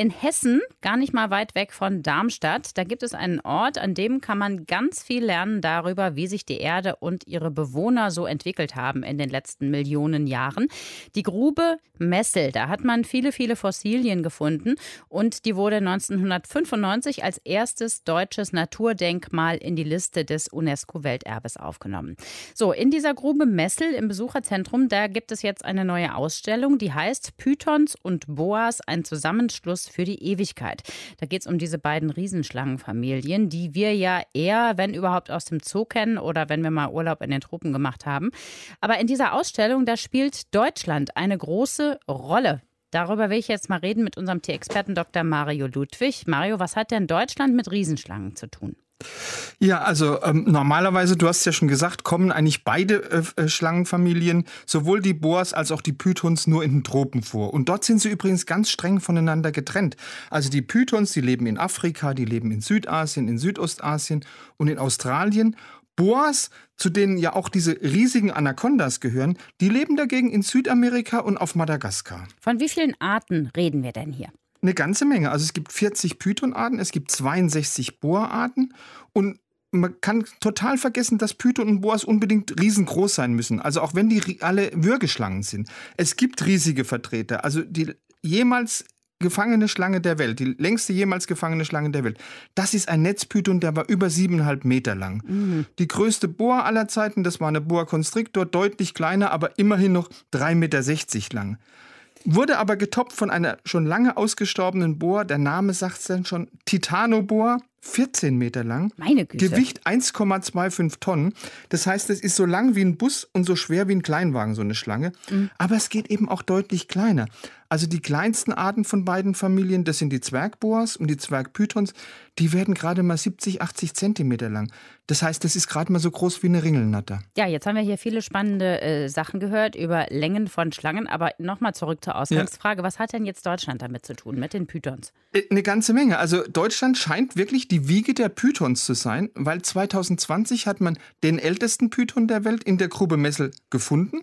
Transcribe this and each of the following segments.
In Hessen, gar nicht mal weit weg von Darmstadt, da gibt es einen Ort, an dem kann man ganz viel lernen darüber, wie sich die Erde und ihre Bewohner so entwickelt haben in den letzten Millionen Jahren. Die Grube Messel, da hat man viele, viele Fossilien gefunden und die wurde 1995 als erstes deutsches Naturdenkmal in die Liste des UNESCO-Welterbes aufgenommen. So, in dieser Grube Messel im Besucherzentrum, da gibt es jetzt eine neue Ausstellung, die heißt Pythons und Boas, ein Zusammenschluss für die Ewigkeit. Da geht es um diese beiden Riesenschlangenfamilien, die wir ja eher, wenn überhaupt, aus dem Zoo kennen oder wenn wir mal Urlaub in den Tropen gemacht haben. Aber in dieser Ausstellung, da spielt Deutschland eine große Rolle. Darüber will ich jetzt mal reden mit unserem Tierexperten Dr. Mario Ludwig. Mario, was hat denn Deutschland mit Riesenschlangen zu tun? Ja, also ähm, normalerweise, du hast ja schon gesagt, kommen eigentlich beide äh, äh, Schlangenfamilien, sowohl die Boas als auch die Pythons, nur in den Tropen vor. Und dort sind sie übrigens ganz streng voneinander getrennt. Also die Pythons, die leben in Afrika, die leben in Südasien, in Südostasien und in Australien. Boas, zu denen ja auch diese riesigen Anacondas gehören, die leben dagegen in Südamerika und auf Madagaskar. Von wie vielen Arten reden wir denn hier? Eine ganze Menge. Also es gibt 40 Pythonarten, es gibt 62 Bohrarten und man kann total vergessen, dass Python und Boas unbedingt riesengroß sein müssen. Also auch wenn die alle Würgeschlangen sind. Es gibt riesige Vertreter. Also die jemals gefangene Schlange der Welt, die längste jemals gefangene Schlange der Welt. Das ist ein Netzpython, der war über siebeneinhalb Meter lang. Mhm. Die größte Boa aller Zeiten, das war eine Boa constrictor, deutlich kleiner, aber immerhin noch 3,60 Meter lang. Wurde aber getoppt von einer schon lange ausgestorbenen Bohr. Der Name sagt es dann schon. Titanobohr, 14 Meter lang. Meine Güte. Gewicht 1,25 Tonnen. Das heißt, es ist so lang wie ein Bus und so schwer wie ein Kleinwagen, so eine Schlange. Mhm. Aber es geht eben auch deutlich kleiner. Also die kleinsten Arten von beiden Familien, das sind die Zwergboas und die Zwergpythons, die werden gerade mal 70, 80 Zentimeter lang. Das heißt, das ist gerade mal so groß wie eine Ringelnatter. Ja, jetzt haben wir hier viele spannende äh, Sachen gehört über Längen von Schlangen. Aber nochmal zurück zur Ausgangsfrage. Ja. Was hat denn jetzt Deutschland damit zu tun, mit den Pythons? Äh, eine ganze Menge. Also Deutschland scheint wirklich die Wiege der Pythons zu sein, weil 2020 hat man den ältesten Python der Welt in der Grube Messel gefunden.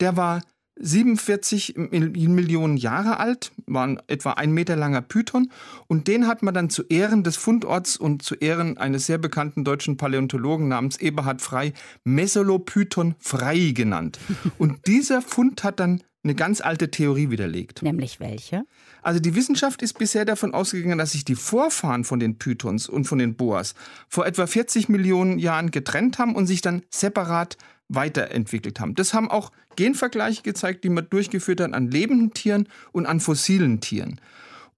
Der war 47 Millionen Jahre alt, war ein etwa ein Meter langer Python. Und den hat man dann zu Ehren des Fundorts und zu Ehren eines sehr bekannten deutschen Paläontologen namens Eberhard Frey Mesolopython Frey genannt. Und dieser Fund hat dann eine ganz alte Theorie widerlegt. Nämlich welche? Also die Wissenschaft ist bisher davon ausgegangen, dass sich die Vorfahren von den Pythons und von den Boas vor etwa 40 Millionen Jahren getrennt haben und sich dann separat weiterentwickelt haben. Das haben auch Genvergleiche gezeigt, die man durchgeführt hat an lebenden Tieren und an fossilen Tieren.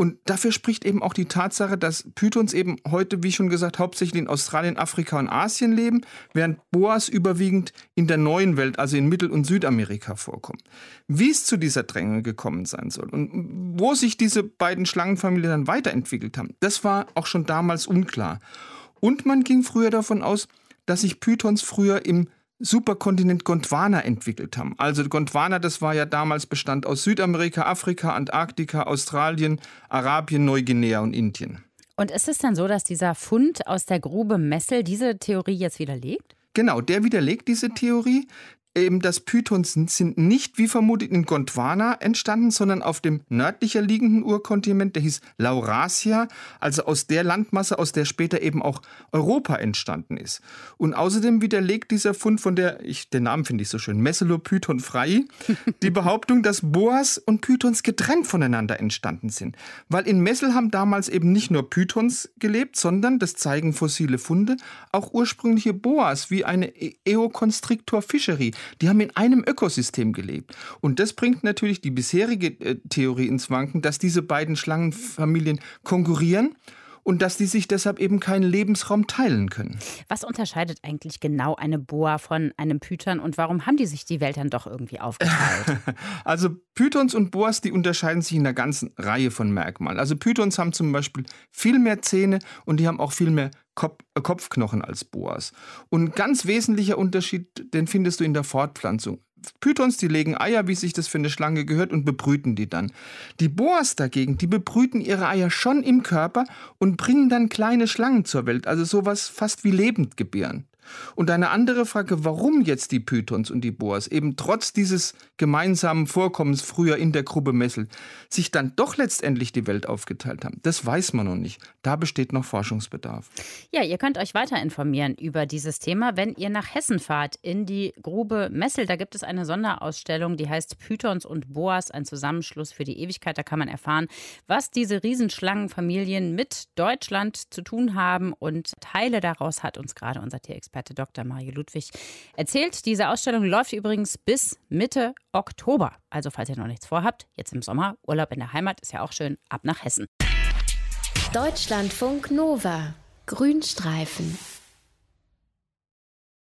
Und dafür spricht eben auch die Tatsache, dass Pythons eben heute, wie schon gesagt, hauptsächlich in Australien, Afrika und Asien leben, während Boas überwiegend in der neuen Welt, also in Mittel- und Südamerika vorkommen. Wie es zu dieser Dränge gekommen sein soll und wo sich diese beiden Schlangenfamilien dann weiterentwickelt haben, das war auch schon damals unklar. Und man ging früher davon aus, dass sich Pythons früher im Superkontinent Gondwana entwickelt haben. Also Gondwana, das war ja damals Bestand aus Südamerika, Afrika, Antarktika, Australien, Arabien, Neuguinea und Indien. Und ist es dann so, dass dieser Fund aus der Grube Messel diese Theorie jetzt widerlegt? Genau, der widerlegt diese Theorie eben das Pythons sind nicht wie vermutet in Gondwana entstanden, sondern auf dem nördlicher liegenden Urkontinent, der hieß Laurasia, also aus der Landmasse, aus der später eben auch Europa entstanden ist. Und außerdem widerlegt dieser Fund von der, ich, den Namen finde ich so schön, Messelopython frei, die Behauptung, dass Boas und Pythons getrennt voneinander entstanden sind. Weil in Messel haben damals eben nicht nur Pythons gelebt, sondern, das zeigen fossile Funde, auch ursprüngliche Boas wie eine e-, Eoconstrictor-Fischerie die haben in einem Ökosystem gelebt. Und das bringt natürlich die bisherige äh, Theorie ins Wanken, dass diese beiden Schlangenfamilien konkurrieren und dass die sich deshalb eben keinen Lebensraum teilen können. Was unterscheidet eigentlich genau eine Boa von einem Python und warum haben die sich die Welt dann doch irgendwie aufgeteilt? also Pythons und Boas, die unterscheiden sich in einer ganzen Reihe von Merkmalen. Also Pythons haben zum Beispiel viel mehr Zähne und die haben auch viel mehr äh, Kopfknochen als Boas. Und ein ganz wesentlicher Unterschied, den findest du in der Fortpflanzung. Pythons, die legen Eier, wie sich das für eine Schlange gehört, und bebrüten die dann. Die Boas dagegen, die bebrüten ihre Eier schon im Körper und bringen dann kleine Schlangen zur Welt, also sowas fast wie lebend gebären. Und eine andere Frage, warum jetzt die Pythons und die Boas eben trotz dieses gemeinsamen Vorkommens früher in der Gruppe Messel sich dann doch letztendlich die Welt aufgeteilt haben, das weiß man noch nicht. Da besteht noch Forschungsbedarf. Ja, ihr könnt euch weiter informieren über dieses Thema, wenn ihr nach Hessen fahrt, in die Grube Messel. Da gibt es eine Sonderausstellung, die heißt Pythons und Boas, ein Zusammenschluss für die Ewigkeit. Da kann man erfahren, was diese Riesenschlangenfamilien mit Deutschland zu tun haben. Und Teile daraus hat uns gerade unser Tierexperte Dr. Mario Ludwig erzählt. Diese Ausstellung läuft übrigens bis Mitte Oktober. Also falls ihr noch nichts vorhabt, jetzt im Sommer, Urlaub in der Heimat ist ja auch schön, ab nach Hessen. Deutschlandfunk Nova. Grünstreifen.